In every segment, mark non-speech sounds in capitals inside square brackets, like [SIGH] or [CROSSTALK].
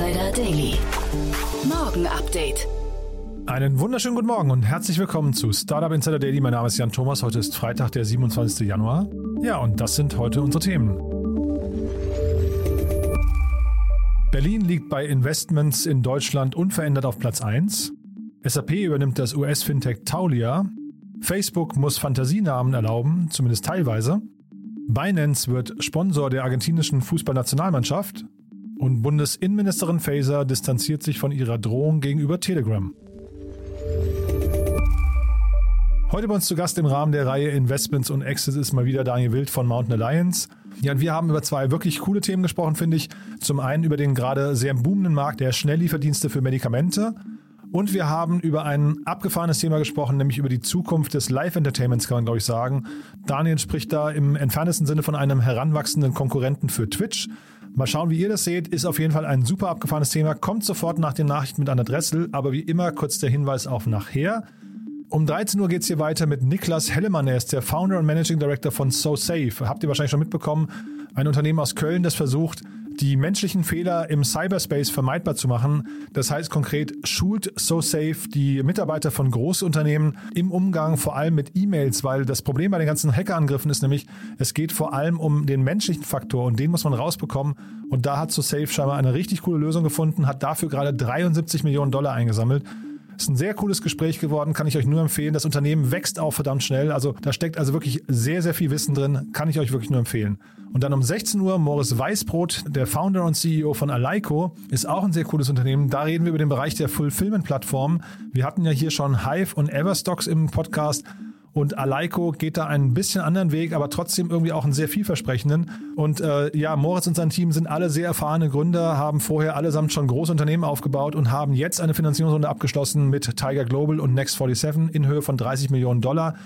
Insider Daily. Morgen Update. Einen wunderschönen guten Morgen und herzlich willkommen zu Startup Insider Daily. Mein Name ist Jan Thomas. Heute ist Freitag, der 27. Januar. Ja, und das sind heute unsere Themen. Berlin liegt bei Investments in Deutschland unverändert auf Platz 1. SAP übernimmt das US-Fintech Taulia. Facebook muss Fantasienamen erlauben, zumindest teilweise. Binance wird Sponsor der argentinischen Fußballnationalmannschaft. Und Bundesinnenministerin Faeser distanziert sich von ihrer Drohung gegenüber Telegram. Heute bei uns zu Gast im Rahmen der Reihe Investments und Exits ist mal wieder Daniel Wild von Mountain Alliance. Ja, und wir haben über zwei wirklich coole Themen gesprochen, finde ich. Zum einen über den gerade sehr boomenden Markt der Schnelllieferdienste für Medikamente. Und wir haben über ein abgefahrenes Thema gesprochen, nämlich über die Zukunft des Live-Entertainments, kann man glaube ich sagen. Daniel spricht da im entferntesten Sinne von einem heranwachsenden Konkurrenten für Twitch. Mal schauen, wie ihr das seht. Ist auf jeden Fall ein super abgefahrenes Thema. Kommt sofort nach den Nachrichten mit Anna Dressel. Aber wie immer kurz der Hinweis auf nachher. Um 13 Uhr geht es hier weiter mit Niklas Hellemann. Er ist der Founder und Managing Director von SoSafe. Habt ihr wahrscheinlich schon mitbekommen. Ein Unternehmen aus Köln, das versucht, die menschlichen Fehler im Cyberspace vermeidbar zu machen. Das heißt konkret, schult SoSafe die Mitarbeiter von Großunternehmen im Umgang vor allem mit E-Mails, weil das Problem bei den ganzen Hackerangriffen ist nämlich, es geht vor allem um den menschlichen Faktor und den muss man rausbekommen. Und da hat SoSafe scheinbar eine richtig coole Lösung gefunden, hat dafür gerade 73 Millionen Dollar eingesammelt. Ist ein sehr cooles Gespräch geworden, kann ich euch nur empfehlen. Das Unternehmen wächst auch verdammt schnell. Also da steckt also wirklich sehr, sehr viel Wissen drin. Kann ich euch wirklich nur empfehlen. Und dann um 16 Uhr Morris Weißbrot, der Founder und CEO von Aleiko, ist auch ein sehr cooles Unternehmen. Da reden wir über den Bereich der Fulfillment-Plattform. Wir hatten ja hier schon Hive und Everstocks im Podcast. Und Aleiko geht da einen bisschen anderen Weg, aber trotzdem irgendwie auch einen sehr vielversprechenden. Und äh, ja, Moritz und sein Team sind alle sehr erfahrene Gründer, haben vorher allesamt schon große Unternehmen aufgebaut und haben jetzt eine Finanzierungsrunde abgeschlossen mit Tiger Global und Next 47 in Höhe von 30 Millionen Dollar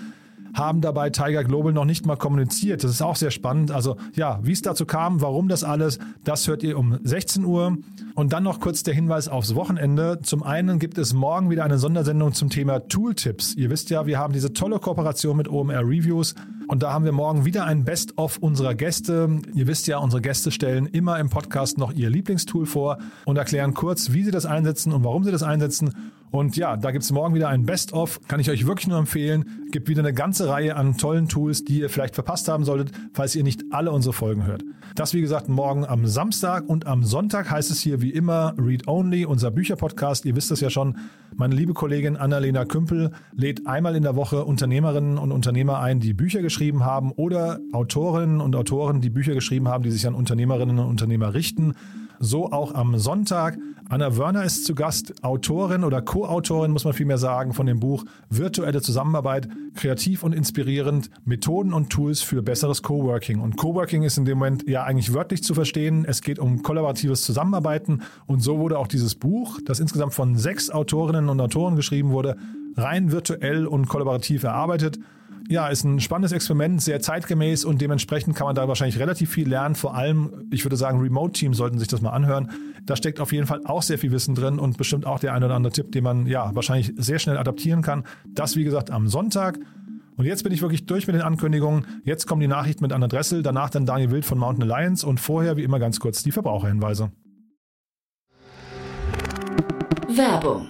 haben dabei Tiger Global noch nicht mal kommuniziert. Das ist auch sehr spannend. Also ja, wie es dazu kam, warum das alles, das hört ihr um 16 Uhr. Und dann noch kurz der Hinweis aufs Wochenende. Zum einen gibt es morgen wieder eine Sondersendung zum Thema Tooltips. Ihr wisst ja, wir haben diese tolle Kooperation mit OMR Reviews. Und da haben wir morgen wieder ein Best-of unserer Gäste. Ihr wisst ja, unsere Gäste stellen immer im Podcast noch ihr Lieblingstool vor und erklären kurz, wie sie das einsetzen und warum sie das einsetzen. Und ja, da gibt es morgen wieder ein Best-of. Kann ich euch wirklich nur empfehlen. Gibt wieder eine ganze Reihe an tollen Tools, die ihr vielleicht verpasst haben solltet, falls ihr nicht alle unsere Folgen hört. Das, wie gesagt, morgen am Samstag und am Sonntag heißt es hier wie immer Read Only, unser Bücherpodcast. Ihr wisst es ja schon. Meine liebe Kollegin Annalena Kümpel lädt einmal in der Woche Unternehmerinnen und Unternehmer ein, die Bücher geschrieben haben oder Autorinnen und Autoren, die Bücher geschrieben haben, die sich an Unternehmerinnen und Unternehmer richten. So auch am Sonntag. Anna Wörner ist zu Gast, Autorin oder Co-Autorin, muss man vielmehr sagen, von dem Buch Virtuelle Zusammenarbeit, kreativ und inspirierend, Methoden und Tools für besseres Coworking. Und Coworking ist in dem Moment ja eigentlich wörtlich zu verstehen. Es geht um kollaboratives Zusammenarbeiten und so wurde auch dieses Buch, das insgesamt von sechs Autorinnen und Autoren geschrieben wurde, rein virtuell und kollaborativ erarbeitet ja, ist ein spannendes Experiment, sehr zeitgemäß und dementsprechend kann man da wahrscheinlich relativ viel lernen. Vor allem, ich würde sagen, Remote-Teams sollten sich das mal anhören. Da steckt auf jeden Fall auch sehr viel Wissen drin und bestimmt auch der ein oder andere Tipp, den man ja wahrscheinlich sehr schnell adaptieren kann. Das, wie gesagt, am Sonntag. Und jetzt bin ich wirklich durch mit den Ankündigungen. Jetzt kommen die Nachrichten mit Anna Dressel, danach dann Daniel Wild von Mountain Alliance und vorher wie immer ganz kurz die Verbraucherhinweise. Werbung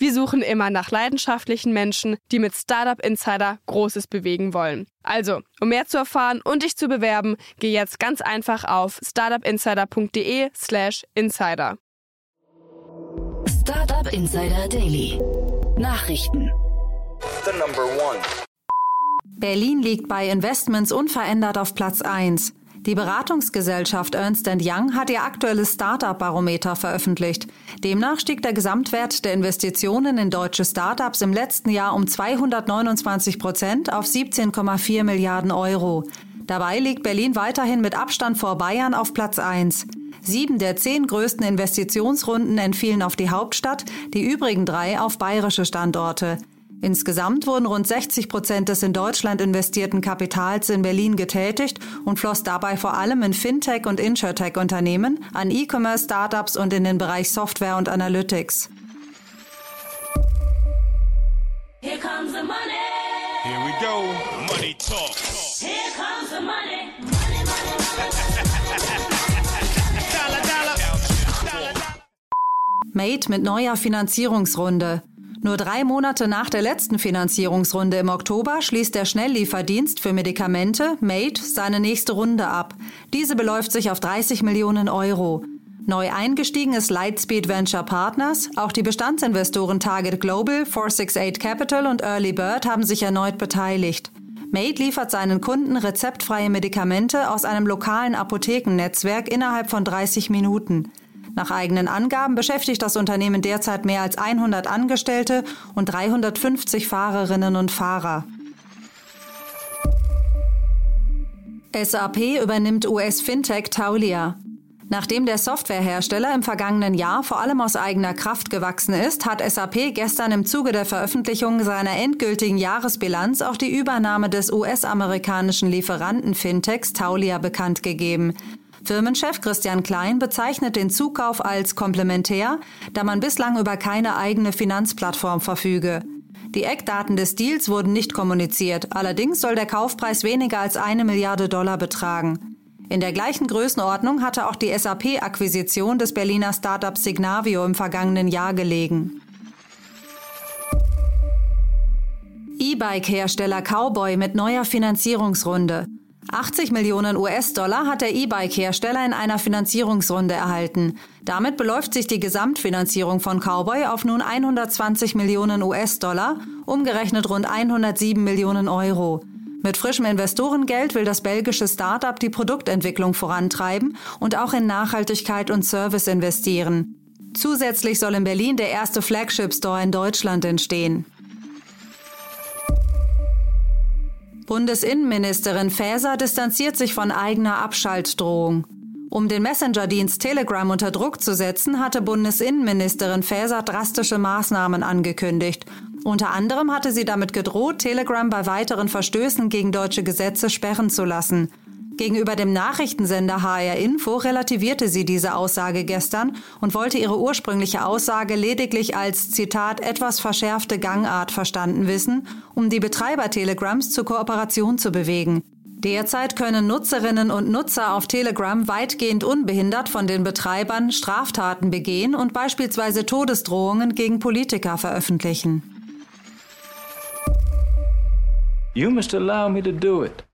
Wir suchen immer nach leidenschaftlichen Menschen, die mit Startup Insider Großes bewegen wollen. Also, um mehr zu erfahren und dich zu bewerben, geh jetzt ganz einfach auf startupinsider.de/slash insider. Startup Insider Daily. Nachrichten. The number one. Berlin liegt bei Investments unverändert auf Platz 1. Die Beratungsgesellschaft Ernst Young hat ihr aktuelles Startup-Barometer veröffentlicht. Demnach stieg der Gesamtwert der Investitionen in deutsche Startups im letzten Jahr um 229 Prozent auf 17,4 Milliarden Euro. Dabei liegt Berlin weiterhin mit Abstand vor Bayern auf Platz 1. Sieben der zehn größten Investitionsrunden entfielen auf die Hauptstadt, die übrigen drei auf bayerische Standorte. Insgesamt wurden rund 60 Prozent des in Deutschland investierten Kapitals in Berlin getätigt und floss dabei vor allem in Fintech- und Insurtech-Unternehmen, an E-Commerce-Startups und in den Bereich Software und Analytics. Here comes the money. Here we go. Money talk. Here comes the money. Money, money, money. Dollar, dollar. Dollar, dollar. Made mit neuer Finanzierungsrunde. Nur drei Monate nach der letzten Finanzierungsrunde im Oktober schließt der Schnelllieferdienst für Medikamente, Made, seine nächste Runde ab. Diese beläuft sich auf 30 Millionen Euro. Neu eingestiegen ist Lightspeed Venture Partners. Auch die Bestandsinvestoren Target Global, 468 Capital und Early Bird haben sich erneut beteiligt. Made liefert seinen Kunden rezeptfreie Medikamente aus einem lokalen Apothekennetzwerk innerhalb von 30 Minuten. Nach eigenen Angaben beschäftigt das Unternehmen derzeit mehr als 100 Angestellte und 350 Fahrerinnen und Fahrer. SAP übernimmt US-Fintech Taulia. Nachdem der Softwarehersteller im vergangenen Jahr vor allem aus eigener Kraft gewachsen ist, hat SAP gestern im Zuge der Veröffentlichung seiner endgültigen Jahresbilanz auch die Übernahme des US-amerikanischen Lieferanten Fintechs Taulia bekannt gegeben. Firmenchef Christian Klein bezeichnet den Zukauf als komplementär, da man bislang über keine eigene Finanzplattform verfüge. Die Eckdaten des Deals wurden nicht kommuniziert, allerdings soll der Kaufpreis weniger als eine Milliarde Dollar betragen. In der gleichen Größenordnung hatte auch die SAP-Akquisition des Berliner Startups Signavio im vergangenen Jahr gelegen. E-Bike-Hersteller Cowboy mit neuer Finanzierungsrunde. 80 Millionen US-Dollar hat der E-Bike-Hersteller in einer Finanzierungsrunde erhalten. Damit beläuft sich die Gesamtfinanzierung von Cowboy auf nun 120 Millionen US-Dollar, umgerechnet rund 107 Millionen Euro. Mit frischem Investorengeld will das belgische Start-up die Produktentwicklung vorantreiben und auch in Nachhaltigkeit und Service investieren. Zusätzlich soll in Berlin der erste Flagship-Store in Deutschland entstehen. Bundesinnenministerin Faeser distanziert sich von eigener Abschaltdrohung. Um den Messenger-Dienst Telegram unter Druck zu setzen, hatte Bundesinnenministerin Faeser drastische Maßnahmen angekündigt. Unter anderem hatte sie damit gedroht, Telegram bei weiteren Verstößen gegen deutsche Gesetze sperren zu lassen. Gegenüber dem Nachrichtensender HR Info relativierte sie diese Aussage gestern und wollte ihre ursprüngliche Aussage lediglich als Zitat etwas verschärfte Gangart verstanden wissen, um die Betreiber Telegrams zur Kooperation zu bewegen. Derzeit können Nutzerinnen und Nutzer auf Telegram weitgehend unbehindert von den Betreibern Straftaten begehen und beispielsweise Todesdrohungen gegen Politiker veröffentlichen. You must allow me to do it.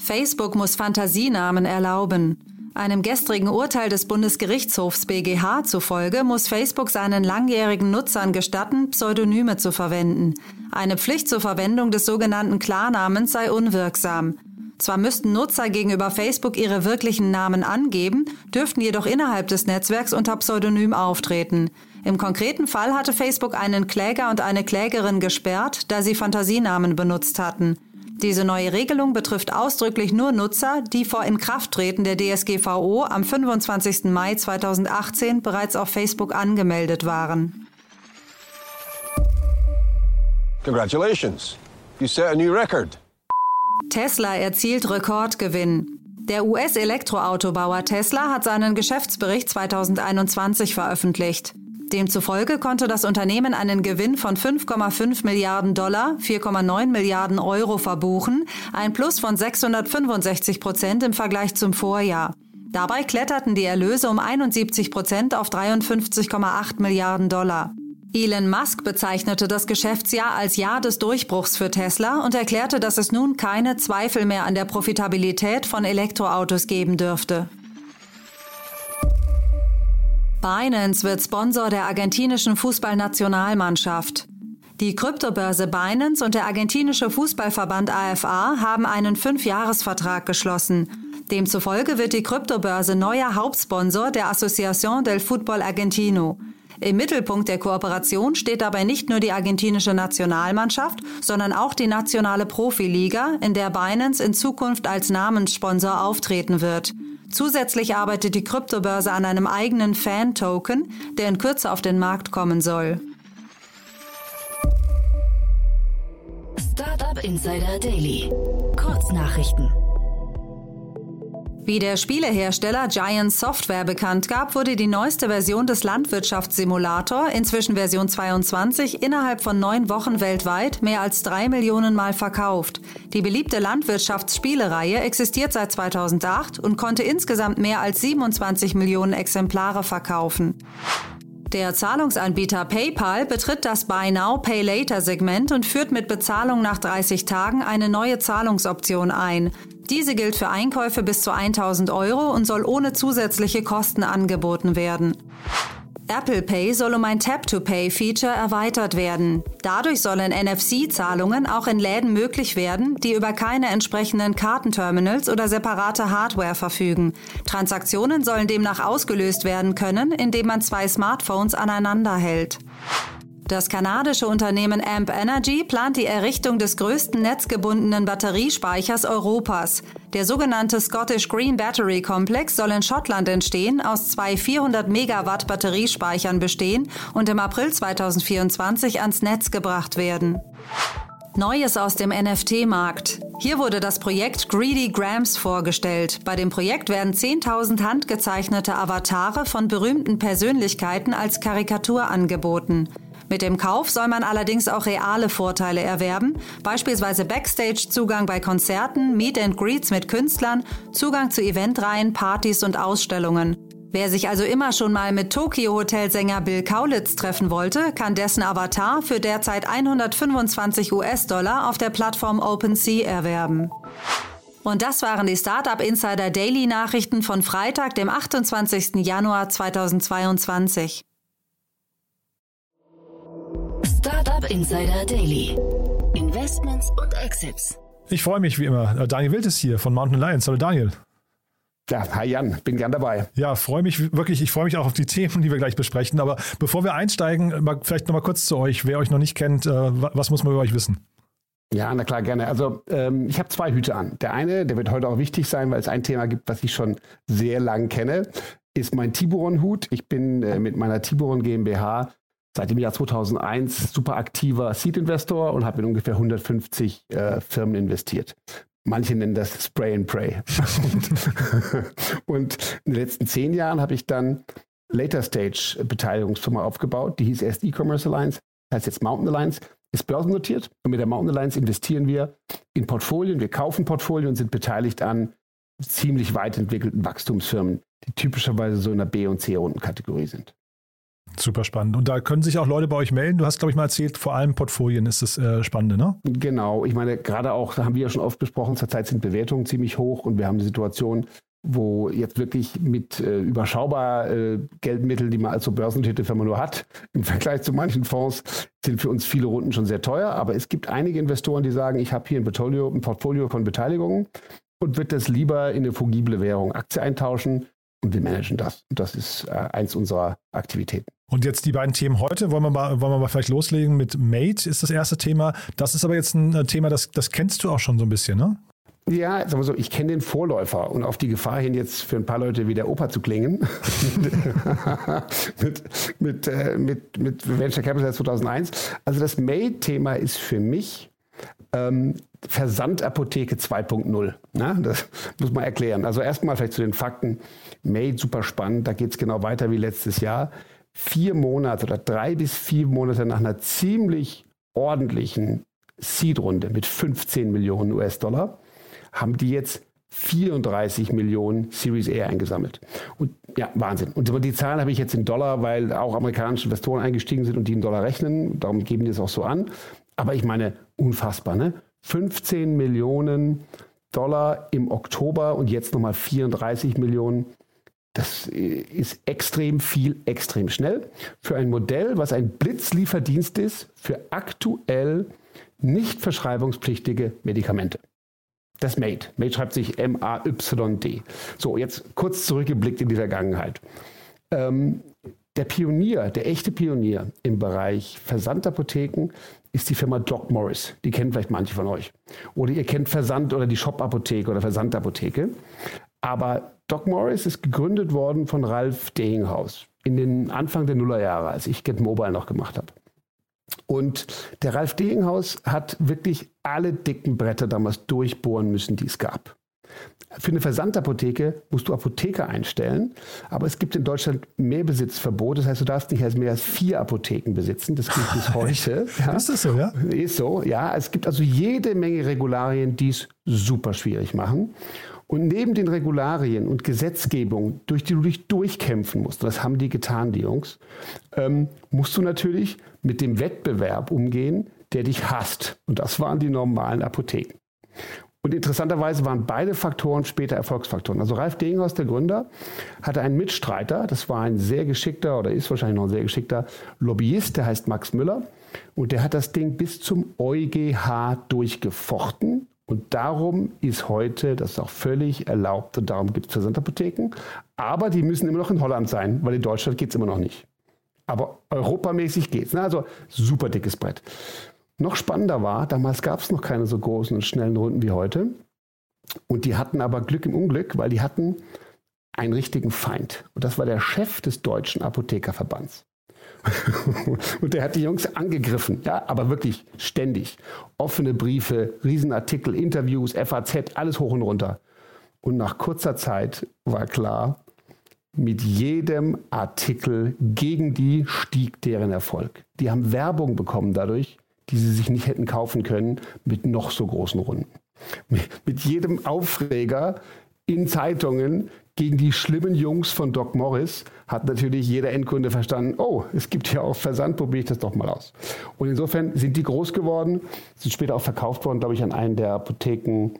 Facebook muss Fantasienamen erlauben. Einem gestrigen Urteil des Bundesgerichtshofs BGH zufolge muss Facebook seinen langjährigen Nutzern gestatten, Pseudonyme zu verwenden. Eine Pflicht zur Verwendung des sogenannten Klarnamens sei unwirksam. Zwar müssten Nutzer gegenüber Facebook ihre wirklichen Namen angeben, dürften jedoch innerhalb des Netzwerks unter Pseudonym auftreten. Im konkreten Fall hatte Facebook einen Kläger und eine Klägerin gesperrt, da sie Fantasienamen benutzt hatten. Diese neue Regelung betrifft ausdrücklich nur Nutzer, die vor Inkrafttreten der DSGVO am 25. Mai 2018 bereits auf Facebook angemeldet waren. Congratulations. You set a new record. Tesla erzielt Rekordgewinn. Der US-Elektroautobauer Tesla hat seinen Geschäftsbericht 2021 veröffentlicht. Demzufolge konnte das Unternehmen einen Gewinn von 5,5 Milliarden Dollar, 4,9 Milliarden Euro verbuchen, ein Plus von 665 Prozent im Vergleich zum Vorjahr. Dabei kletterten die Erlöse um 71 Prozent auf 53,8 Milliarden Dollar. Elon Musk bezeichnete das Geschäftsjahr als Jahr des Durchbruchs für Tesla und erklärte, dass es nun keine Zweifel mehr an der Profitabilität von Elektroautos geben dürfte. Binance wird Sponsor der argentinischen Fußballnationalmannschaft. Die Kryptobörse Binance und der argentinische Fußballverband AFA haben einen Fünfjahresvertrag geschlossen. Demzufolge wird die Kryptobörse neuer Hauptsponsor der Asociación del Fútbol Argentino. Im Mittelpunkt der Kooperation steht dabei nicht nur die argentinische Nationalmannschaft, sondern auch die nationale Profiliga, in der Binance in Zukunft als Namenssponsor auftreten wird. Zusätzlich arbeitet die Kryptobörse an einem eigenen Fan-Token, der in Kürze auf den Markt kommen soll. Startup Insider Daily. Kurznachrichten. Wie der Spielehersteller Giant Software bekannt gab, wurde die neueste Version des Landwirtschaftssimulator, inzwischen Version 22, innerhalb von neun Wochen weltweit mehr als drei Millionen Mal verkauft. Die beliebte Landwirtschaftsspielereihe existiert seit 2008 und konnte insgesamt mehr als 27 Millionen Exemplare verkaufen. Der Zahlungsanbieter PayPal betritt das Buy Now, Pay Later Segment und führt mit Bezahlung nach 30 Tagen eine neue Zahlungsoption ein. Diese gilt für Einkäufe bis zu 1000 Euro und soll ohne zusätzliche Kosten angeboten werden. Apple Pay soll um ein Tap-to-Pay-Feature erweitert werden. Dadurch sollen NFC-Zahlungen auch in Läden möglich werden, die über keine entsprechenden Kartenterminals oder separate Hardware verfügen. Transaktionen sollen demnach ausgelöst werden können, indem man zwei Smartphones aneinander hält. Das kanadische Unternehmen Amp Energy plant die Errichtung des größten netzgebundenen Batteriespeichers Europas. Der sogenannte Scottish Green Battery Complex soll in Schottland entstehen, aus zwei 400 Megawatt Batteriespeichern bestehen und im April 2024 ans Netz gebracht werden. Neues aus dem NFT-Markt. Hier wurde das Projekt Greedy Grams vorgestellt. Bei dem Projekt werden 10.000 handgezeichnete Avatare von berühmten Persönlichkeiten als Karikatur angeboten. Mit dem Kauf soll man allerdings auch reale Vorteile erwerben, beispielsweise Backstage-Zugang bei Konzerten, Meet and Greets mit Künstlern, Zugang zu Eventreihen, Partys und Ausstellungen. Wer sich also immer schon mal mit Tokyo-Hotelsänger Bill Kaulitz treffen wollte, kann dessen Avatar für derzeit 125 US-Dollar auf der Plattform OpenSea erwerben. Und das waren die Startup Insider Daily Nachrichten von Freitag, dem 28. Januar 2022. Startup Insider Daily. Investments und Exits. Ich freue mich wie immer. Daniel Wild ist hier von Mountain Alliance. Hallo Daniel. Ja, hi Jan, bin gern dabei. Ja, freue mich wirklich. Ich freue mich auch auf die Themen, die wir gleich besprechen. Aber bevor wir einsteigen, mal, vielleicht nochmal kurz zu euch. Wer euch noch nicht kennt, äh, was muss man über euch wissen? Ja, na klar, gerne. Also ähm, ich habe zwei Hüte an. Der eine, der wird heute auch wichtig sein, weil es ein Thema gibt, was ich schon sehr lang kenne, ist mein Tiburon-Hut. Ich bin äh, mit meiner Tiburon GmbH seit dem Jahr 2001 super aktiver Seed-Investor und habe in ungefähr 150 äh, Firmen investiert. Manche nennen das Spray and Pray. [LAUGHS] und, [LAUGHS] und, in den letzten zehn Jahren habe ich dann Later Stage Beteiligungsfirma aufgebaut. Die hieß erst E-Commerce Alliance, heißt jetzt Mountain Alliance, ist börsennotiert. Und mit der Mountain Alliance investieren wir in Portfolien. Wir kaufen Portfolien und sind beteiligt an ziemlich weit entwickelten Wachstumsfirmen, die typischerweise so in der B- und C-Rundenkategorie sind. Super spannend. Und da können sich auch Leute bei euch melden. Du hast, glaube ich, mal erzählt, vor allem Portfolien ist das äh, Spannende, ne? Genau. Ich meine, gerade auch, da haben wir ja schon oft besprochen, zurzeit sind Bewertungen ziemlich hoch und wir haben eine Situation, wo jetzt wirklich mit äh, überschaubar äh, Geldmitteln, die man als so börsennotierte Firma nur hat, [LAUGHS] im Vergleich zu manchen Fonds, sind für uns viele Runden schon sehr teuer. Aber es gibt einige Investoren, die sagen, ich habe hier ein Portfolio, ein Portfolio von Beteiligungen und würde das lieber in eine fungible Währung Aktie eintauschen und wir managen das. Und das ist äh, eins unserer Aktivitäten. Und jetzt die beiden Themen heute, wollen wir mal, wollen wir mal vielleicht loslegen mit Mate, ist das erste Thema. Das ist aber jetzt ein Thema, das, das kennst du auch schon so ein bisschen, ne? Ja, sagen wir so, ich kenne den Vorläufer und auf die Gefahr hin, jetzt für ein paar Leute wie der Opa zu klingen, [LAUGHS] mit, mit, äh, mit, mit Venture Capital 2001. Also das Made-Thema ist für mich ähm, Versandapotheke 2.0. Ne? Das muss man erklären. Also erstmal vielleicht zu den Fakten. Made, super spannend, da geht es genau weiter wie letztes Jahr. Vier Monate oder drei bis vier Monate nach einer ziemlich ordentlichen Seed-Runde mit 15 Millionen US-Dollar haben die jetzt 34 Millionen Series A eingesammelt. Und ja, Wahnsinn. Und die Zahlen habe ich jetzt in Dollar, weil auch amerikanische Investoren eingestiegen sind und die in Dollar rechnen. Darum geben die es auch so an. Aber ich meine, unfassbar, ne? 15 Millionen Dollar im Oktober und jetzt nochmal 34 Millionen. Das ist extrem viel, extrem schnell. Für ein Modell, was ein Blitzlieferdienst ist, für aktuell nicht verschreibungspflichtige Medikamente. Das MAID. MAID schreibt sich M-A-Y-D. So, jetzt kurz zurückgeblickt in die Vergangenheit. Ähm, der Pionier, der echte Pionier im Bereich Versandapotheken ist die Firma Doc Morris. Die kennen vielleicht manche von euch. Oder ihr kennt Versand oder die Shop-Apotheke oder Versandapotheke. Aber Doc Morris ist gegründet worden von Ralf Dehinghaus in den Anfang der Nullerjahre, als ich Get Mobile noch gemacht habe. Und der Ralf Dehinghaus hat wirklich alle dicken Bretter damals durchbohren müssen, die es gab. Für eine Versandapotheke musst du Apotheker einstellen, aber es gibt in Deutschland Mehrbesitzverbot. Das heißt, du darfst nicht mehr als vier Apotheken besitzen. Das gilt bis heute. Ja. Ist das so, ja? Ist so, ja. Es gibt also jede Menge Regularien, die es super schwierig machen. Und neben den Regularien und Gesetzgebung, durch die du dich durchkämpfen musst, das haben die getan, die Jungs, ähm, musst du natürlich mit dem Wettbewerb umgehen, der dich hasst. Und das waren die normalen Apotheken. Und interessanterweise waren beide Faktoren später Erfolgsfaktoren. Also Ralf Dinghaus, der Gründer, hatte einen Mitstreiter, das war ein sehr geschickter oder ist wahrscheinlich noch ein sehr geschickter Lobbyist, der heißt Max Müller. Und der hat das Ding bis zum EuGH durchgefochten. Und darum ist heute das auch völlig erlaubt und darum gibt es Versandapotheken. Aber die müssen immer noch in Holland sein, weil in Deutschland geht es immer noch nicht. Aber europamäßig geht es. Also super dickes Brett. Noch spannender war, damals gab es noch keine so großen und schnellen Runden wie heute. Und die hatten aber Glück im Unglück, weil die hatten einen richtigen Feind. Und das war der Chef des Deutschen Apothekerverbands. [LAUGHS] und der hat die Jungs angegriffen, ja, aber wirklich ständig. Offene Briefe, Riesenartikel, Interviews, FAZ, alles hoch und runter. Und nach kurzer Zeit war klar, mit jedem Artikel gegen die stieg deren Erfolg. Die haben Werbung bekommen dadurch, die sie sich nicht hätten kaufen können mit noch so großen Runden. Mit jedem Aufreger in Zeitungen gegen die schlimmen Jungs von Doc Morris hat natürlich jeder Endkunde verstanden, oh, es gibt ja auch Versand, probiere ich das doch mal aus. Und insofern sind die groß geworden, sind später auch verkauft worden, glaube ich, an einen der Apotheken,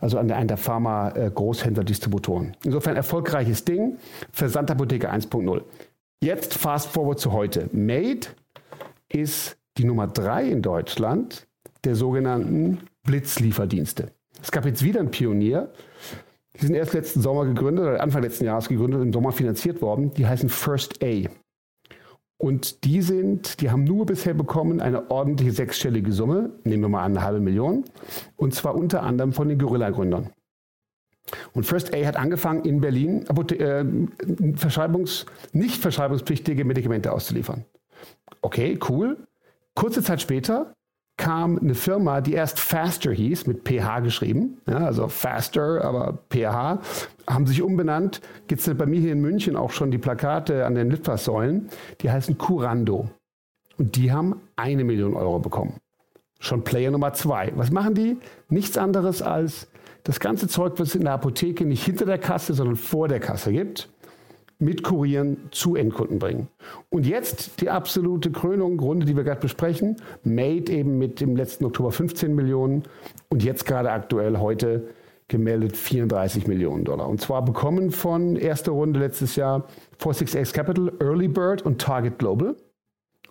also an einen der Pharma-Großhändler-Distributoren. Insofern erfolgreiches Ding, Versandapotheke 1.0. Jetzt fast forward zu heute. Made ist die Nummer drei in Deutschland der sogenannten Blitzlieferdienste. Es gab jetzt wieder einen Pionier. Die sind erst letzten Sommer gegründet, oder Anfang letzten Jahres gegründet, im Sommer finanziert worden. Die heißen First A. Und die sind, die haben nur bisher bekommen eine ordentliche sechsstellige Summe, nehmen wir mal an, eine halbe Million. Und zwar unter anderem von den Gorilla-Gründern. Und First A hat angefangen, in Berlin äh, Verschreibungs-, nicht verschreibungspflichtige Medikamente auszuliefern. Okay, cool. Kurze Zeit später kam eine Firma, die erst Faster hieß, mit PH geschrieben, ja, also Faster, aber PH, haben sich umbenannt. Gibt es bei mir hier in München auch schon die Plakate an den Litfaßsäulen, die heißen Curando. Und die haben eine Million Euro bekommen. Schon Player Nummer zwei. Was machen die? Nichts anderes als das ganze Zeug, was es in der Apotheke nicht hinter der Kasse, sondern vor der Kasse gibt mit Kurieren zu Endkunden bringen. Und jetzt die absolute Krönung, Runde, die wir gerade besprechen. Made eben mit dem letzten Oktober 15 Millionen und jetzt gerade aktuell heute gemeldet 34 Millionen Dollar. Und zwar bekommen von erster Runde letztes Jahr 46X Capital, Early Bird und Target Global.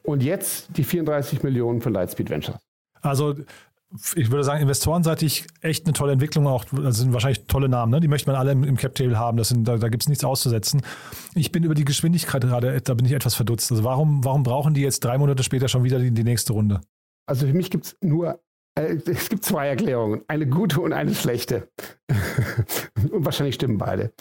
Und jetzt die 34 Millionen von Lightspeed Ventures. Also ich würde sagen, investorenseitig echt eine tolle Entwicklung auch. Das sind wahrscheinlich tolle Namen, ne? Die möchte man alle im, im Cap-Table haben. Das sind, da da gibt es nichts auszusetzen. Ich bin über die Geschwindigkeit gerade, da bin ich etwas verdutzt. Also warum, warum brauchen die jetzt drei Monate später schon wieder die, die nächste Runde? Also für mich gibt es nur, äh, es gibt zwei Erklärungen. Eine gute und eine schlechte. [LAUGHS] und wahrscheinlich stimmen beide.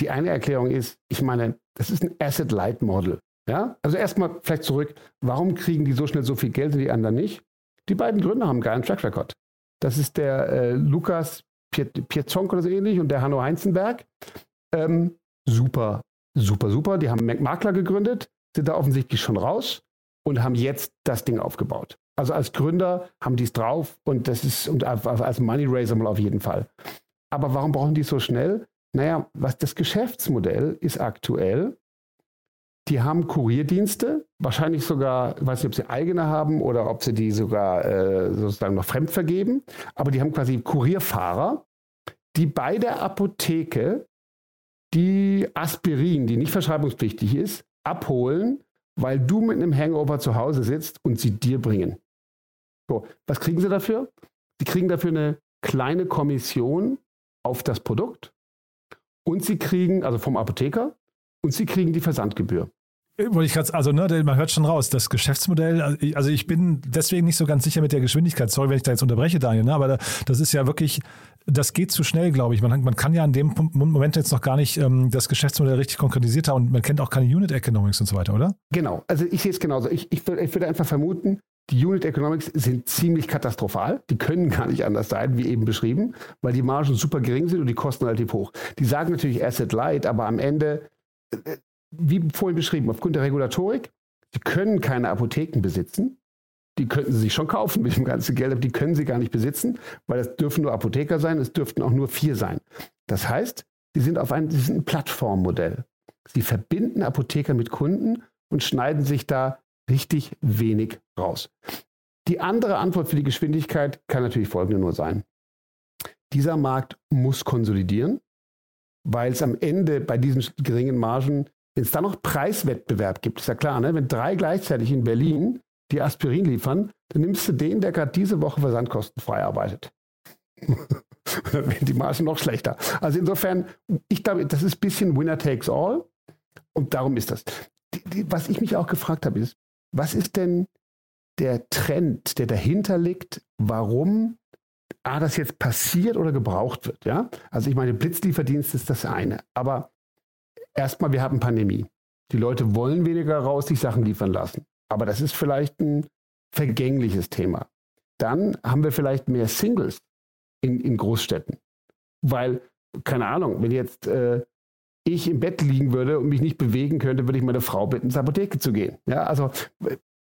Die eine Erklärung ist, ich meine, das ist ein Asset-Light-Model. Ja? Also erstmal vielleicht zurück, warum kriegen die so schnell so viel Geld und die anderen nicht? Die beiden Gründer haben einen geilen Track Record. Das ist der äh, Lukas Piezonk oder so ähnlich und der Hanno Heinzenberg. Ähm, super, super, super. Die haben Makler gegründet, sind da offensichtlich schon raus und haben jetzt das Ding aufgebaut. Also als Gründer haben die es drauf und das ist und als Money Raiser mal auf jeden Fall. Aber warum brauchen die so schnell? Naja, was das Geschäftsmodell ist aktuell, die haben Kurierdienste, wahrscheinlich sogar, ich weiß nicht, ob sie eigene haben oder ob sie die sogar äh, sozusagen noch fremd vergeben, aber die haben quasi Kurierfahrer, die bei der Apotheke die Aspirin, die nicht verschreibungspflichtig ist, abholen, weil du mit einem Hangover zu Hause sitzt und sie dir bringen. So, was kriegen sie dafür? Sie kriegen dafür eine kleine Kommission auf das Produkt und sie kriegen, also vom Apotheker, und sie kriegen die Versandgebühr. Wollte ich grad, also ne, man hört schon raus, das Geschäftsmodell, also ich bin deswegen nicht so ganz sicher mit der Geschwindigkeit. Sorry, wenn ich da jetzt unterbreche, Daniel, ne, aber das ist ja wirklich, das geht zu schnell, glaube ich. Man, man kann ja in dem Moment jetzt noch gar nicht ähm, das Geschäftsmodell richtig konkretisiert haben und man kennt auch keine Unit Economics und so weiter, oder? Genau, also ich sehe es genauso. Ich, ich, ich würde einfach vermuten, die Unit Economics sind ziemlich katastrophal. Die können gar nicht anders sein, wie eben beschrieben, weil die Margen super gering sind und die Kosten relativ hoch. Die sagen natürlich Asset Light, aber am Ende äh, wie vorhin beschrieben, aufgrund der Regulatorik, sie können keine Apotheken besitzen. Die könnten sie sich schon kaufen mit dem ganzen Geld, aber die können sie gar nicht besitzen, weil das dürfen nur Apotheker sein, es dürften auch nur vier sein. Das heißt, sie sind auf ein, sie Plattformmodell. Sie verbinden Apotheker mit Kunden und schneiden sich da richtig wenig raus. Die andere Antwort für die Geschwindigkeit kann natürlich folgende nur sein. Dieser Markt muss konsolidieren, weil es am Ende bei diesen geringen Margen wenn es da noch Preiswettbewerb gibt, ist ja klar, ne? wenn drei gleichzeitig in Berlin die Aspirin liefern, dann nimmst du den, der gerade diese Woche versandkostenfrei arbeitet. [LAUGHS] dann werden die Maßen noch schlechter. Also insofern, ich glaube, das ist ein bisschen Winner takes all und darum ist das. Die, die, was ich mich auch gefragt habe, ist, was ist denn der Trend, der dahinter liegt, warum A, das jetzt passiert oder gebraucht wird. Ja? Also ich meine, Blitzlieferdienst ist das eine. Aber erstmal, wir haben Pandemie. Die Leute wollen weniger raus, sich Sachen liefern lassen. Aber das ist vielleicht ein vergängliches Thema. Dann haben wir vielleicht mehr Singles in, in Großstädten. Weil, keine Ahnung, wenn jetzt äh, ich im Bett liegen würde und mich nicht bewegen könnte, würde ich meine Frau bitten, ins Apotheke zu gehen. Ja, also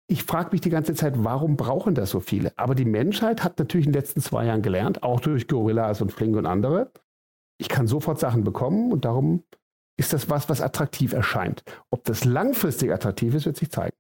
ich frage mich die ganze Zeit, warum brauchen das so viele? Aber die Menschheit hat natürlich in den letzten zwei Jahren gelernt, auch durch Gorillas und Fling und andere. Ich kann sofort Sachen bekommen und darum ist das was, was attraktiv erscheint. Ob das langfristig attraktiv ist, wird sich zeigen.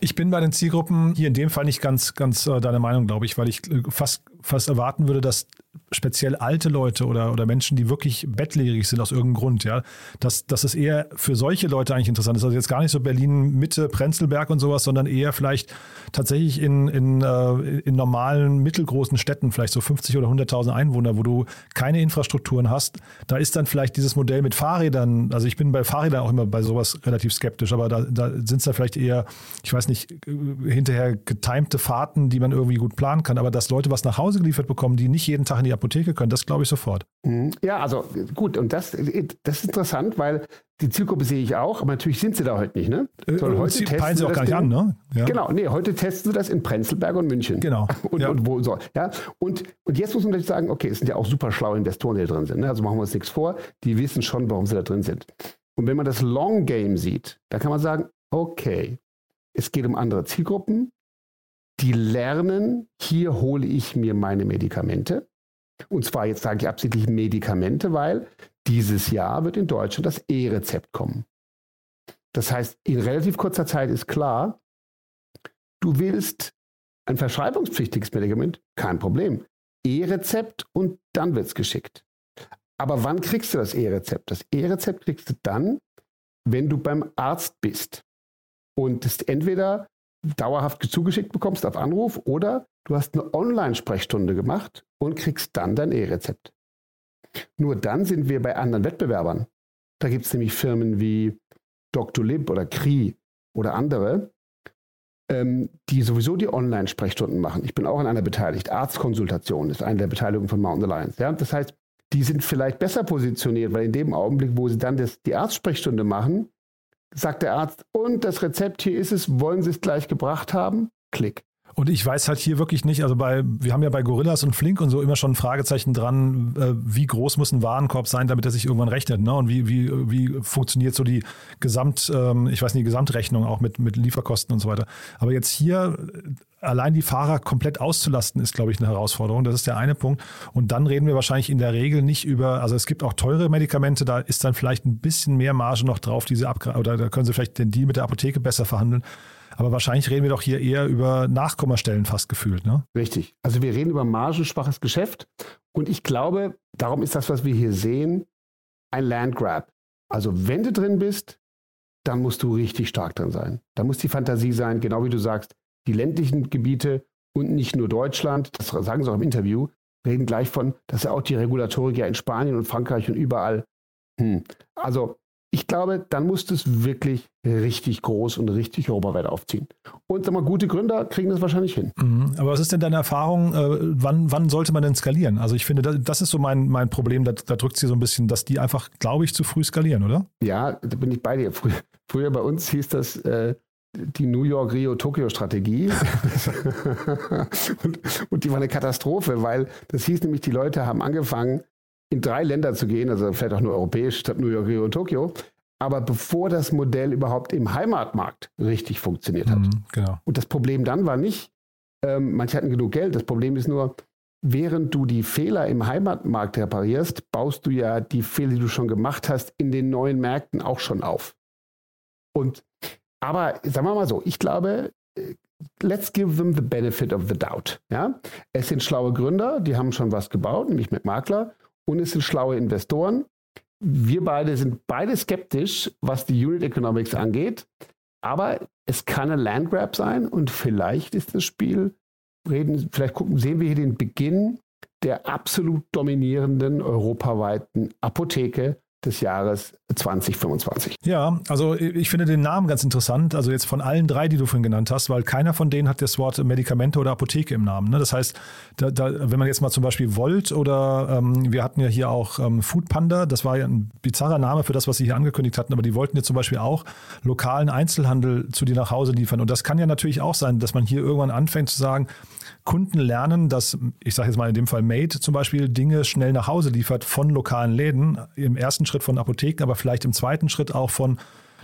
Ich bin bei den Zielgruppen hier in dem Fall nicht ganz, ganz äh, deiner Meinung, glaube ich, weil ich äh, fast, fast erwarten würde, dass speziell alte Leute oder, oder Menschen, die wirklich bettlägerig sind aus irgendeinem Grund, ja, dass, dass es eher für solche Leute eigentlich interessant ist. Also jetzt gar nicht so Berlin Mitte, Prenzlberg und sowas, sondern eher vielleicht tatsächlich in, in, äh, in normalen, mittelgroßen Städten, vielleicht so 50 oder 100.000 Einwohner, wo du keine Infrastrukturen hast. Da ist dann vielleicht dieses Modell mit Fahrrädern, also ich bin bei Fahrrädern auch immer bei sowas relativ skeptisch, aber da, da sind es dann vielleicht eher, ich weiß nicht, hinterher getimte Fahrten, die man irgendwie gut planen kann, aber dass Leute was nach Hause geliefert bekommen, die nicht jeden Tag in die Apotheke können, das glaube ich sofort. Mhm. Ja, also gut, und das, das ist interessant, weil die Zielgruppe sehe ich auch, aber natürlich sind sie da heute nicht, ne? Äh, Sondern heute testen sie auch gar nicht an, ne? Ja. Genau, nee, heute testen sie das in Prenzlberg und München. Genau. [LAUGHS] Und, ja. und wo so, ja. Und, und jetzt muss man natürlich sagen, okay, es sind ja auch super schlaue Investoren, die da drin sind. Ne? Also machen wir uns nichts vor, die wissen schon, warum sie da drin sind. Und wenn man das Long Game sieht, da kann man sagen, okay, es geht um andere Zielgruppen, die lernen, hier hole ich mir meine Medikamente. Und zwar jetzt sage ich absichtlich Medikamente, weil dieses Jahr wird in Deutschland das E-Rezept kommen. Das heißt, in relativ kurzer Zeit ist klar, du willst ein verschreibungspflichtiges Medikament, kein Problem. E-Rezept und dann wird es geschickt. Aber wann kriegst du das E-Rezept? Das E-Rezept kriegst du dann, wenn du beim Arzt bist und es entweder dauerhaft zugeschickt bekommst auf Anruf oder du hast eine Online-Sprechstunde gemacht und kriegst dann dein E-Rezept. Nur dann sind wir bei anderen Wettbewerbern. Da gibt es nämlich Firmen wie Dr. Lib oder Kri oder andere, ähm, die sowieso die Online-Sprechstunden machen. Ich bin auch an einer beteiligt. Arztkonsultation ist eine der Beteiligungen von Mountain Alliance. Ja? Das heißt, die sind vielleicht besser positioniert, weil in dem Augenblick, wo sie dann das, die Arztsprechstunde machen, sagt der Arzt, und das Rezept hier ist es, wollen Sie es gleich gebracht haben? Klick. Und ich weiß halt hier wirklich nicht, also bei, wir haben ja bei Gorillas und Flink und so immer schon ein Fragezeichen dran, äh, wie groß muss ein Warenkorb sein, damit er sich irgendwann rechnet, ne? Und wie, wie, wie funktioniert so die Gesamt, ähm, ich weiß nicht, Gesamtrechnung auch mit, mit Lieferkosten und so weiter. Aber jetzt hier äh, allein die Fahrer komplett auszulasten, ist, glaube ich, eine Herausforderung. Das ist der eine Punkt. Und dann reden wir wahrscheinlich in der Regel nicht über, also es gibt auch teure Medikamente, da ist dann vielleicht ein bisschen mehr Marge noch drauf, diese Abgra oder da können sie vielleicht den Deal mit der Apotheke besser verhandeln. Aber wahrscheinlich reden wir doch hier eher über Nachkommastellen fast gefühlt, ne? Richtig. Also wir reden über margenschwaches Geschäft. Und ich glaube, darum ist das, was wir hier sehen, ein Landgrab. Also wenn du drin bist, dann musst du richtig stark drin sein. Da muss die Fantasie sein, genau wie du sagst, die ländlichen Gebiete und nicht nur Deutschland, das sagen sie auch im Interview, reden gleich von, dass ja auch die Regulatorik ja in Spanien und Frankreich und überall. Hm. Also ich glaube, dann musst du es wirklich richtig groß und richtig Europaweit aufziehen. Und sag mal, gute Gründer kriegen das wahrscheinlich hin. Mhm. Aber was ist denn deine Erfahrung? Äh, wann, wann sollte man denn skalieren? Also ich finde, das, das ist so mein, mein Problem. Da, da drückt sie so ein bisschen, dass die einfach, glaube ich, zu früh skalieren, oder? Ja, da bin ich bei dir. Früher, früher bei uns hieß das äh, die New York, Rio, Tokio Strategie. [LAUGHS] [LAUGHS] und, und die war eine Katastrophe, weil das hieß nämlich, die Leute haben angefangen, in drei Länder zu gehen, also vielleicht auch nur europäisch statt New York, Rio und Tokio. Aber bevor das Modell überhaupt im Heimatmarkt richtig funktioniert hat. Mhm, genau. Und das Problem dann war nicht, ähm, manche hatten genug Geld. Das Problem ist nur, während du die Fehler im Heimatmarkt reparierst, baust du ja die Fehler, die du schon gemacht hast, in den neuen Märkten auch schon auf. Und aber sagen wir mal so, ich glaube, äh, let's give them the benefit of the doubt. Ja? Es sind schlaue Gründer, die haben schon was gebaut, nämlich mit Makler und es sind schlaue Investoren. Wir beide sind beide skeptisch, was die Unit Economics angeht, aber es kann ein Landgrab sein und vielleicht ist das Spiel, reden, vielleicht gucken, sehen wir hier den Beginn der absolut dominierenden europaweiten Apotheke des Jahres 2025. Ja, also ich finde den Namen ganz interessant. Also jetzt von allen drei, die du vorhin genannt hast, weil keiner von denen hat das Wort Medikamente oder Apotheke im Namen. Ne? Das heißt, da, da, wenn man jetzt mal zum Beispiel Volt oder ähm, wir hatten ja hier auch ähm, Food Panda, das war ja ein bizarrer Name für das, was sie hier angekündigt hatten, aber die wollten jetzt zum Beispiel auch lokalen Einzelhandel zu dir nach Hause liefern. Und das kann ja natürlich auch sein, dass man hier irgendwann anfängt zu sagen, Kunden lernen, dass, ich sage jetzt mal in dem Fall Made zum Beispiel, Dinge schnell nach Hause liefert von lokalen Läden. Im ersten Schritt von Apotheken, aber vielleicht im zweiten Schritt auch von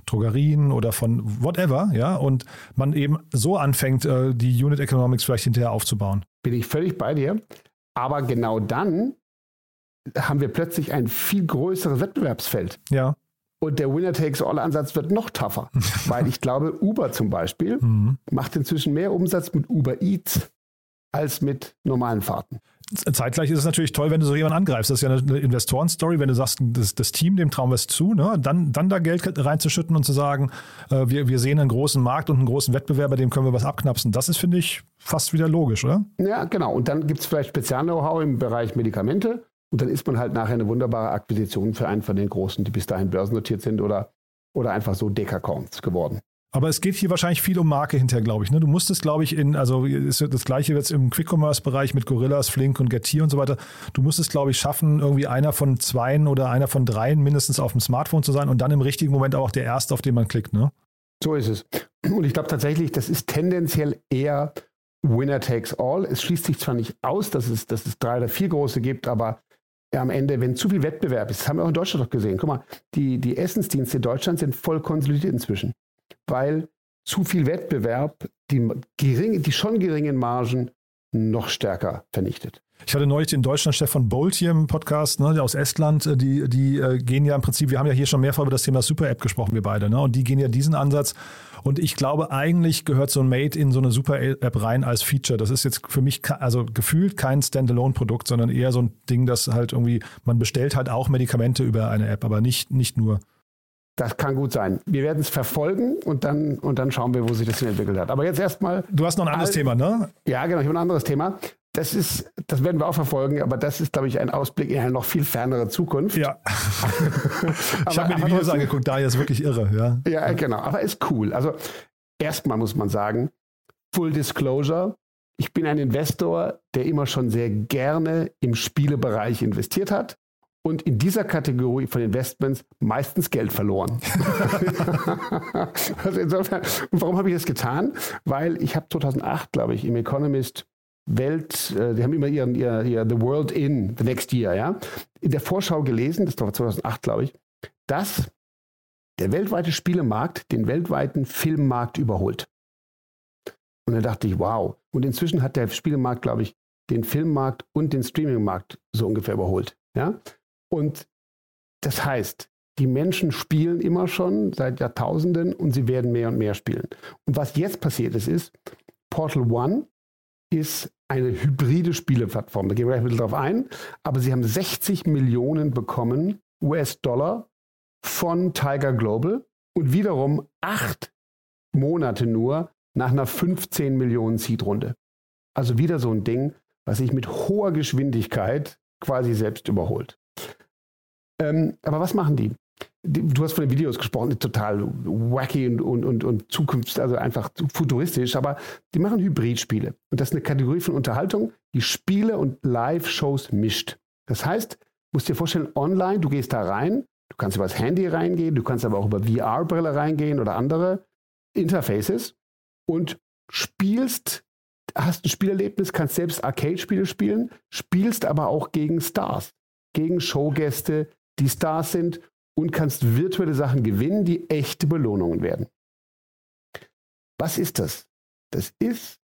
Drogerien oder von whatever, ja, und man eben so anfängt, äh, die Unit Economics vielleicht hinterher aufzubauen. Bin ich völlig bei dir. Aber genau dann haben wir plötzlich ein viel größeres Wettbewerbsfeld. Ja. Und der Winner-Takes-All-Ansatz wird noch tougher. [LAUGHS] weil ich glaube, Uber zum Beispiel Mhm. macht inzwischen mehr Umsatz mit Uber Eats als mit normalen Fahrten. Zeitgleich ist es natürlich toll, wenn du so jemanden angreifst. Das ist ja eine Investorenstory, wenn du sagst, das, das Team, dem trauen wir es zu, ne? dann, dann da Geld reinzuschütten und zu sagen, äh, wir, wir sehen einen großen Markt und einen großen Wettbewerber, dem können wir was abknapsen. Das ist, finde ich, fast wieder logisch, oder? Ja, genau. Und dann gibt es vielleicht Spezial-Know-how im Bereich Medikamente. Und dann ist man halt nachher eine wunderbare Akquisition für einen von den Großen, die bis dahin börsennotiert sind oder, oder einfach so Dekacorns geworden. Aber es geht hier wahrscheinlich viel um Marke hinterher, glaube ich. Ne? Du musstest, glaube ich, in, also das gleiche jetzt im Quick-Commerce-Bereich mit Gorillas, Flink und Getir und so weiter. Du musst es, glaube ich, schaffen, irgendwie einer von zweien oder einer von dreien mindestens auf dem Smartphone zu sein und dann im richtigen Moment auch der Erste, auf den man klickt. Ne? So ist es. Und ich glaube tatsächlich, das ist tendenziell eher Winner takes all. Es schließt sich zwar nicht aus, dass es, dass es drei oder vier große gibt, aber am Ende, wenn zu viel Wettbewerb ist, das haben wir auch in Deutschland doch gesehen. Guck mal, die, die Essensdienste in Deutschland sind voll konsolidiert inzwischen, weil zu viel Wettbewerb die, gering, die schon geringen Margen noch stärker vernichtet. Ich hatte neulich den Deutschland Stefan Bolt hier im Podcast, ne, aus Estland, äh, die, die äh, gehen ja im Prinzip, wir haben ja hier schon mehrfach über das Thema Super-App gesprochen, wir beide, ne, und die gehen ja diesen Ansatz. Und ich glaube, eigentlich gehört so ein Made in so eine Super-App rein als Feature. Das ist jetzt für mich, also gefühlt kein Standalone-Produkt, sondern eher so ein Ding, das halt irgendwie, man bestellt halt auch Medikamente über eine App, aber nicht, nicht nur. Das kann gut sein. Wir werden es verfolgen und dann, und dann schauen wir, wo sich das hin entwickelt hat. Aber jetzt erstmal. Du hast noch ein anderes All- Thema, ne? Ja, genau, ich habe ein anderes Thema. Das ist, das werden wir auch verfolgen, aber das ist, glaube ich, ein Ausblick in eine noch viel fernere Zukunft. Ja. [LAUGHS] ich habe mir die Videos angeguckt, da ist wirklich irre, ja. Ja, genau, aber ist cool. Also erstmal muss man sagen, Full Disclosure, ich bin ein Investor, der immer schon sehr gerne im Spielebereich investiert hat und in dieser Kategorie von Investments meistens Geld verloren. [LAUGHS] [LAUGHS] also insofern, und warum habe ich das getan? Weil ich habe 2008, glaube ich, im Economist Welt, äh, die haben immer ihren, ihr, ihr The World in the Next Year, ja, in der Vorschau gelesen, das war 2008, glaube ich, dass der weltweite Spielemarkt den weltweiten Filmmarkt überholt. Und dann dachte ich, wow. Und inzwischen hat der Spielemarkt, glaube ich, den Filmmarkt und den Streamingmarkt so ungefähr überholt. Ja? Und das heißt, die Menschen spielen immer schon seit Jahrtausenden und sie werden mehr und mehr spielen. Und was jetzt passiert ist, ist, Portal One ist eine hybride Spieleplattform. Da gehen wir gleich ein bisschen drauf ein. Aber sie haben 60 Millionen bekommen, US-Dollar, von Tiger Global und wiederum acht Monate nur nach einer 15 Millionen Seed-Runde. Also wieder so ein Ding, was sich mit hoher Geschwindigkeit quasi selbst überholt. Ähm, aber was machen die? Du hast von den Videos gesprochen, total wacky und, und, und, und Zukunfts-, also einfach futuristisch, aber die machen Hybridspiele. Und das ist eine Kategorie von Unterhaltung, die Spiele und Live-Shows mischt. Das heißt, musst dir vorstellen, online, du gehst da rein, du kannst über das Handy reingehen, du kannst aber auch über VR-Brille reingehen oder andere Interfaces und spielst, hast ein Spielerlebnis, kannst selbst Arcade-Spiele spielen, spielst aber auch gegen Stars, gegen Showgäste, die Stars sind und kannst virtuelle Sachen gewinnen, die echte Belohnungen werden. Was ist das? Das ist,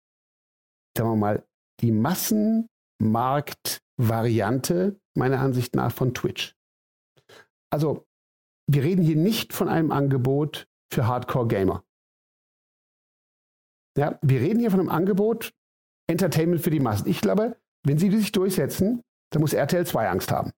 sagen wir mal, die Massenmarktvariante meiner Ansicht nach von Twitch. Also, wir reden hier nicht von einem Angebot für Hardcore-Gamer. Ja, wir reden hier von einem Angebot Entertainment für die Massen. Ich glaube, wenn sie sich durchsetzen, dann muss RTL 2 Angst haben.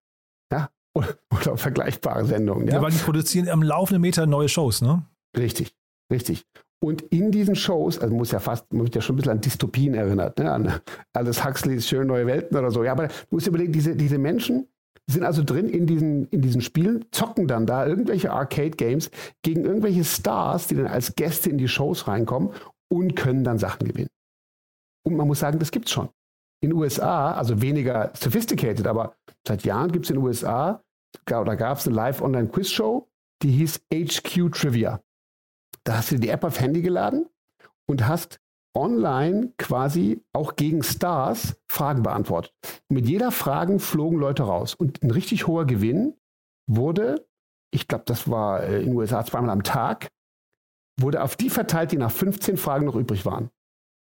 Ja, [LAUGHS] oder, vergleichbare Sendungen. Ja? ja, weil die produzieren am laufenden Meter neue Shows, ne? Richtig, richtig. Und in diesen Shows, also muss ja fast, muss ja schon ein bisschen an Dystopien erinnert, ne? an alles Huxleys schön neue Welten oder so. Ja, aber du musst dir überlegen, diese, diese Menschen sind also drin in diesen, in diesen Spielen, zocken dann da irgendwelche Arcade-Games gegen irgendwelche Stars, die dann als Gäste in die Shows reinkommen und können dann Sachen gewinnen. Und man muss sagen, das gibt's schon. In den USA, also weniger sophisticated, aber seit Jahren gibt es in den USA da gab es eine Live-Online-Quiz-Show, die hieß HQ Trivia. Da hast du die App auf Handy geladen und hast online quasi auch gegen Stars Fragen beantwortet. Mit jeder Frage flogen Leute raus. Und ein richtig hoher Gewinn wurde, ich glaube, das war äh, in den USA zweimal am Tag, wurde auf die verteilt, die nach 15 Fragen noch übrig waren.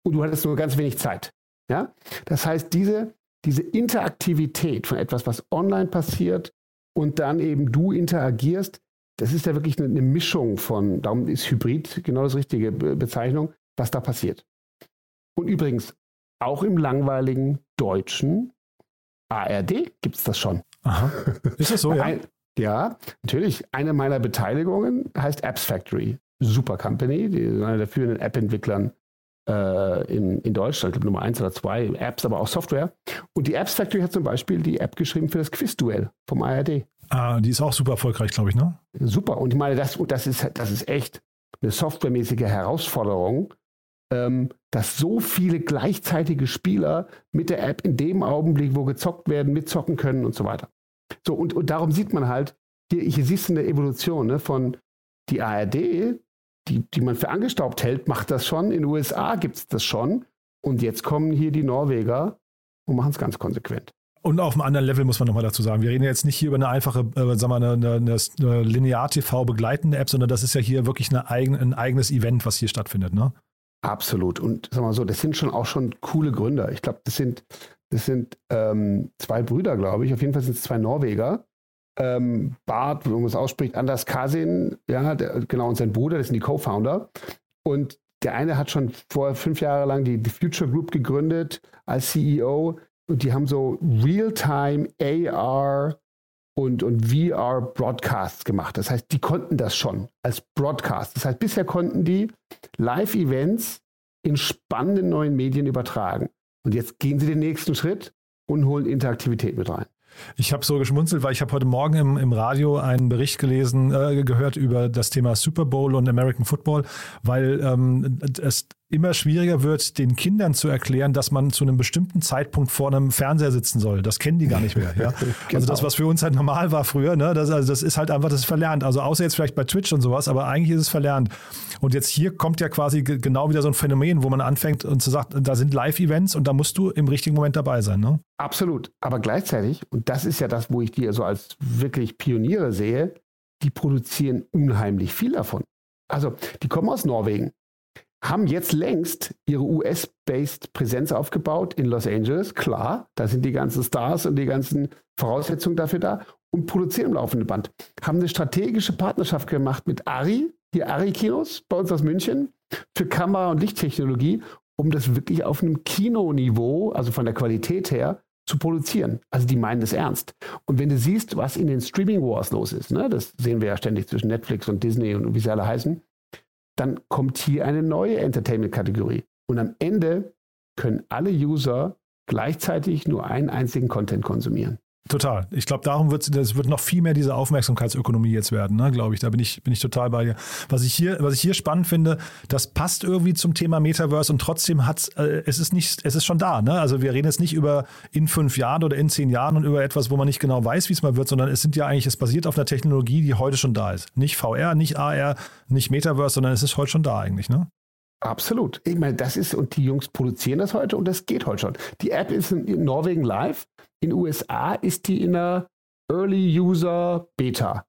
Und du hattest nur ganz wenig Zeit. Ja? Das heißt, diese, diese Interaktivität von etwas, was online passiert, und dann eben du interagierst. Das ist ja wirklich eine, eine Mischung von, darum ist Hybrid genau das richtige Be Bezeichnung, was da passiert. Und übrigens, auch im langweiligen deutschen ARD gibt es das schon. Aha. Ist das so, ja? Ein, ja, natürlich. Eine meiner Beteiligungen heißt Apps Factory. Super Company, die ist einer der führenden App-Entwicklern äh, in, in Deutschland, ich glaube Nummer eins oder zwei, Apps, aber auch Software. Und die Apps Factory hat zum Beispiel die App geschrieben für das Quiz-Duell vom ARD. Ah, die ist auch super erfolgreich, glaube ich, ne? Super. Und ich meine, das, das, ist, das ist echt eine softwaremäßige Herausforderung, ähm, dass so viele gleichzeitige Spieler mit der App in dem Augenblick, wo gezockt werden, mitzocken können und so weiter. So, und, und darum sieht man halt, hier, hier siehst du eine Evolution ne, von die ARD, die, die man für angestaubt hält, macht das schon. In den USA gibt es das schon. Und jetzt kommen hier die Norweger und machen es ganz konsequent. Und auf einem anderen Level muss man nochmal dazu sagen. Wir reden jetzt nicht hier über eine einfache, äh, sagen wir, eine, eine, eine Linear-TV begleitende App, sondern das ist ja hier wirklich eine eigen, ein eigenes Event, was hier stattfindet, ne? Absolut. Und sagen wir mal so, das sind schon auch schon coole Gründer. Ich glaube, das sind, das sind ähm, zwei Brüder, glaube ich. Auf jeden Fall sind es zwei Norweger, ähm, Bart, wie man es ausspricht, Anders Kasin, ja, der, genau, und sein Bruder, das sind die Co-Founder. Und der eine hat schon vor fünf Jahre lang die, die Future Group gegründet als CEO und die haben so Real-Time AR und, und VR Broadcasts gemacht. Das heißt, die konnten das schon als Broadcast. Das heißt, bisher konnten die Live-Events in spannenden neuen Medien übertragen. Und jetzt gehen sie den nächsten Schritt und holen Interaktivität mit rein. Ich habe so geschmunzelt, weil ich habe heute Morgen im, im Radio einen Bericht gelesen, äh, gehört über das Thema Super Bowl und American Football, weil ähm, es immer schwieriger wird, den Kindern zu erklären, dass man zu einem bestimmten Zeitpunkt vor einem Fernseher sitzen soll. Das kennen die gar nicht mehr. Ja? [LAUGHS] Also das, was für uns halt normal war früher, ne? das, also das ist halt einfach, das ist verlernt. Also außer jetzt vielleicht bei Twitch und sowas, aber eigentlich ist es verlernt. Und jetzt hier kommt ja quasi ge- genau wieder so ein Phänomen, wo man anfängt und zu sagt, da sind Live-Events und da musst du im richtigen Moment dabei sein. Ne? Absolut. Aber gleichzeitig, und das ist ja das, wo ich die so als wirklich Pioniere sehe, die produzieren unheimlich viel davon. Also, die kommen aus Norwegen, haben jetzt längst ihre US-based Präsenz aufgebaut in Los Angeles. Klar, da sind die ganzen Stars und die ganzen Voraussetzungen dafür da und produzieren im laufenden Band. Haben eine strategische Partnerschaft gemacht mit Ari, hier Ari Kinos bei uns aus München, für Kamera- und Lichttechnologie, um das wirklich auf einem Kinoniveau, also von der Qualität her, zu produzieren. Also die meinen das ernst. Und wenn du siehst, was in den Streaming Wars los ist, ne, das sehen wir ja ständig zwischen Netflix und Disney und wie sie alle heißen, dann kommt hier eine neue Entertainment-Kategorie. Und am Ende können alle User gleichzeitig nur einen einzigen Content konsumieren. Total. Ich glaube, darum wird es wird noch viel mehr diese Aufmerksamkeitsökonomie jetzt werden, ne, glaube ich. Da bin ich, bin ich total bei dir. Was ich hier, was ich hier spannend finde, das passt irgendwie zum Thema Metaverse und trotzdem hat äh, es ist nicht, es ist schon da. Ne? Also wir reden jetzt nicht über in fünf Jahren oder in zehn Jahren und über etwas, wo man nicht genau weiß, wie es mal wird, sondern es sind ja eigentlich, es basiert auf einer Technologie, die heute schon da ist. Nicht VR, nicht AR, nicht Metaverse, sondern es ist heute schon da eigentlich, ne? Absolut. Ich meine, das ist, und die Jungs produzieren das heute und das geht heute schon. Die App ist in, Norwegen live. In USA ist die in der Early User Beta.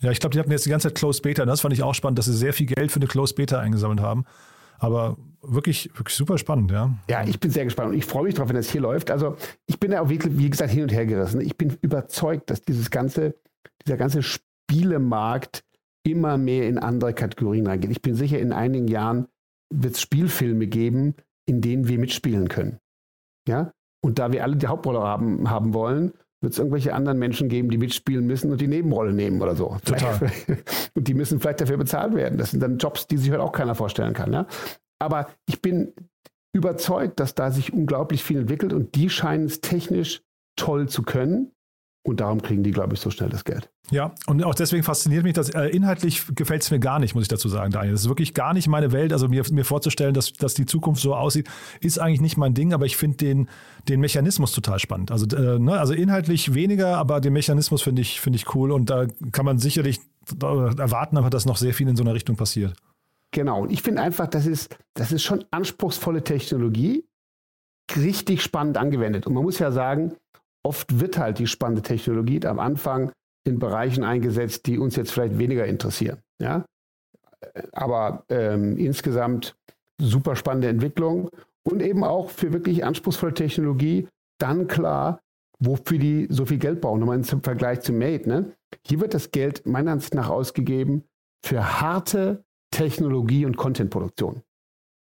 Ja, ich glaube, die hatten jetzt die ganze Zeit Closed Beta. Das fand ich auch spannend, dass sie sehr viel Geld für eine Closed Beta eingesammelt haben. Aber wirklich, wirklich super spannend, ja. Ja, ich bin sehr gespannt und ich freue mich drauf, wenn das hier läuft. Also ich bin da auch wirklich, wie gesagt, hin und her gerissen. Ich bin überzeugt, dass dieses ganze, dieser ganze Spielemarkt immer mehr in andere Kategorien reingeht. Ich bin sicher, in einigen Jahren wird es Spielfilme geben, in denen wir mitspielen können. Ja? Und da wir alle die Hauptrolle haben, haben wollen, wird es irgendwelche anderen Menschen geben, die mitspielen müssen und die Nebenrolle nehmen oder so. Total. Vielleicht, [LAUGHS] und die müssen vielleicht dafür bezahlt werden. Das sind dann Jobs, die sich heute auch keiner vorstellen kann. Ja? Aber ich bin überzeugt, dass da sich unglaublich viel entwickelt und die scheinen es technisch toll zu können. Und darum kriegen die, glaube ich, so schnell das Geld. Ja, und auch deswegen fasziniert mich das. Äh, inhaltlich gefällt es mir gar nicht, muss ich dazu sagen, Daniel. Das ist wirklich gar nicht meine Welt. Also mir, mir vorzustellen, dass, dass die Zukunft so aussieht, ist eigentlich nicht mein Ding, aber ich finde den, den Mechanismus total spannend. Also, äh, ne, also inhaltlich weniger, aber den Mechanismus finde ich, finde ich cool und da kann man sicherlich erwarten, aber dass noch sehr viel in so einer Richtung passiert. Genau. Und ich finde einfach, das ist, das ist schon anspruchsvolle Technologie, richtig spannend angewendet. Und man muss ja sagen, oft wird halt die spannende Technologie am Anfang in Bereichen eingesetzt, die uns jetzt vielleicht weniger interessieren. Ja? Aber ähm, insgesamt super spannende Entwicklung und eben auch für wirklich anspruchsvolle Technologie dann klar, wofür die so viel Geld brauchen. Nochmal im Vergleich zu Mate. Ne? Hier wird das Geld meiner Ansicht nach ausgegeben für harte Technologie und Contentproduktion.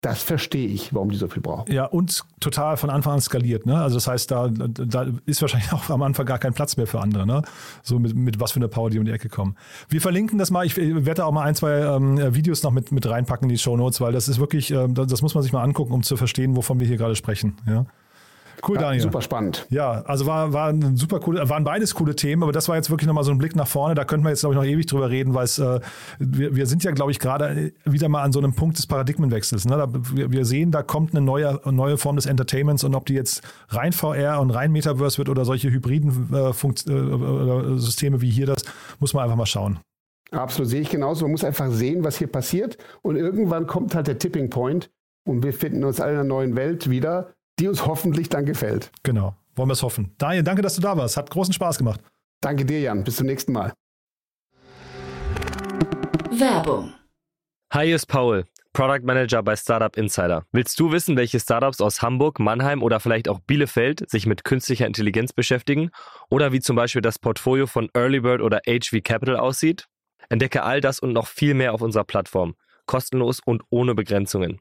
Das verstehe ich, warum die so viel brauchen. Ja, und total von Anfang an skaliert. Ne? Also das heißt, da, da ist wahrscheinlich [LAUGHS] auch am Anfang gar kein Platz mehr für andere. Ne? So mit, mit was für eine Power die um die Ecke kommen. Wir verlinken das mal. Ich werde auch mal ein, zwei ähm, Videos noch mit, mit reinpacken in die Show Notes, weil das ist wirklich, ähm, das, das muss man sich mal angucken, um zu verstehen, wovon wir hier gerade sprechen. Ja? Cool, Ja, Daniel. super spannend. Ja, also war, war ein super coole, waren beides coole Themen, aber das war jetzt wirklich nochmal so ein Blick nach vorne. Da könnten wir jetzt, glaube ich, noch ewig drüber reden, weil es, äh, wir, wir sind ja, glaube ich, gerade wieder mal an so einem Punkt des Paradigmenwechsels. Ne? Da, wir, wir sehen, da kommt eine neue, neue Form des Entertainments und ob die jetzt rein VR und rein Metaverse wird oder solche hybriden äh, Funkt, äh, äh, Systeme wie hier das, muss man einfach mal schauen. Absolut, sehe ich genauso. Man muss einfach sehen, was hier passiert. Und irgendwann kommt halt der Tipping Point und wir finden uns alle in einer neuen Welt wieder, die uns hoffentlich dann gefällt. Genau, wollen wir es hoffen. Daniel, danke, dass du da warst. Hat großen Spaß gemacht. Danke dir, Jan. Bis zum nächsten Mal. Werbung. Hi, hier ist Paul, Product Manager bei Startup Insider. Willst du wissen, welche Startups aus Hamburg, Mannheim oder vielleicht auch Bielefeld sich mit künstlicher Intelligenz beschäftigen? Oder wie zum Beispiel das Portfolio von Earlybird oder HV Capital aussieht? Entdecke all das und noch viel mehr auf unserer Plattform. Kostenlos und ohne Begrenzungen.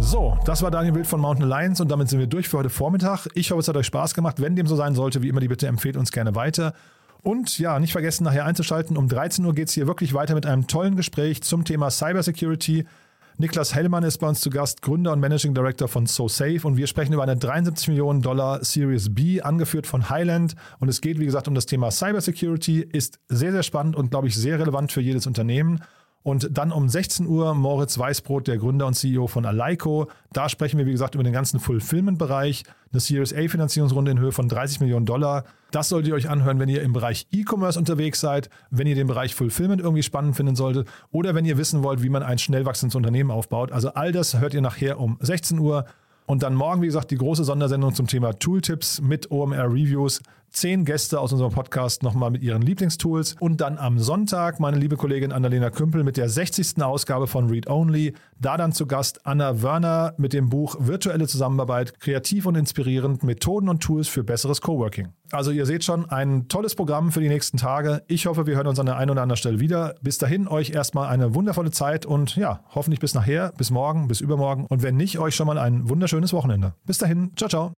So, das war Daniel Wild von Mountain Alliance und damit sind wir durch für heute Vormittag. Ich hoffe, es hat euch Spaß gemacht. Wenn dem so sein sollte, wie immer die Bitte empfehlt uns gerne weiter. Und ja, nicht vergessen, nachher einzuschalten. Um 13 Uhr geht es hier wirklich weiter mit einem tollen Gespräch zum Thema Cybersecurity. Niklas Hellmann ist bei uns zu Gast, Gründer und Managing Director von SoSafe und wir sprechen über eine 73 Millionen Dollar Series B, angeführt von Highland. Und es geht, wie gesagt, um das Thema Cybersecurity, ist sehr, sehr spannend und, glaube ich, sehr relevant für jedes Unternehmen. Und dann um 16 Uhr Moritz Weißbrot, der Gründer und CEO von Aleiko. Da sprechen wir, wie gesagt, über den ganzen Fulfillment-Bereich. Eine Series A-Finanzierungsrunde in Höhe von 30 Millionen Dollar. Das solltet ihr euch anhören, wenn ihr im Bereich E-Commerce unterwegs seid, wenn ihr den Bereich Fulfillment irgendwie spannend finden solltet oder wenn ihr wissen wollt, wie man ein schnell wachsendes Unternehmen aufbaut. Also all das hört ihr nachher um 16 Uhr. Und dann morgen, wie gesagt, die große Sondersendung zum Thema Tooltips mit OMR Reviews. Zehn Gäste aus unserem Podcast nochmal mit ihren Lieblingstools. Und dann am Sonntag meine liebe Kollegin Annalena Kümpel mit der 60. Ausgabe von Read Only. Da dann zu Gast Anna Wörner mit dem Buch Virtuelle Zusammenarbeit, kreativ und inspirierend, Methoden und Tools für besseres Coworking. Also ihr seht schon, ein tolles Programm für die nächsten Tage. Ich hoffe, wir hören uns an der einen oder anderen Stelle wieder. Bis dahin euch erstmal eine wundervolle Zeit und ja, hoffentlich bis nachher, bis morgen, bis übermorgen. Und wenn nicht, euch schon mal ein wunderschönes Wochenende. Bis dahin, ciao, ciao.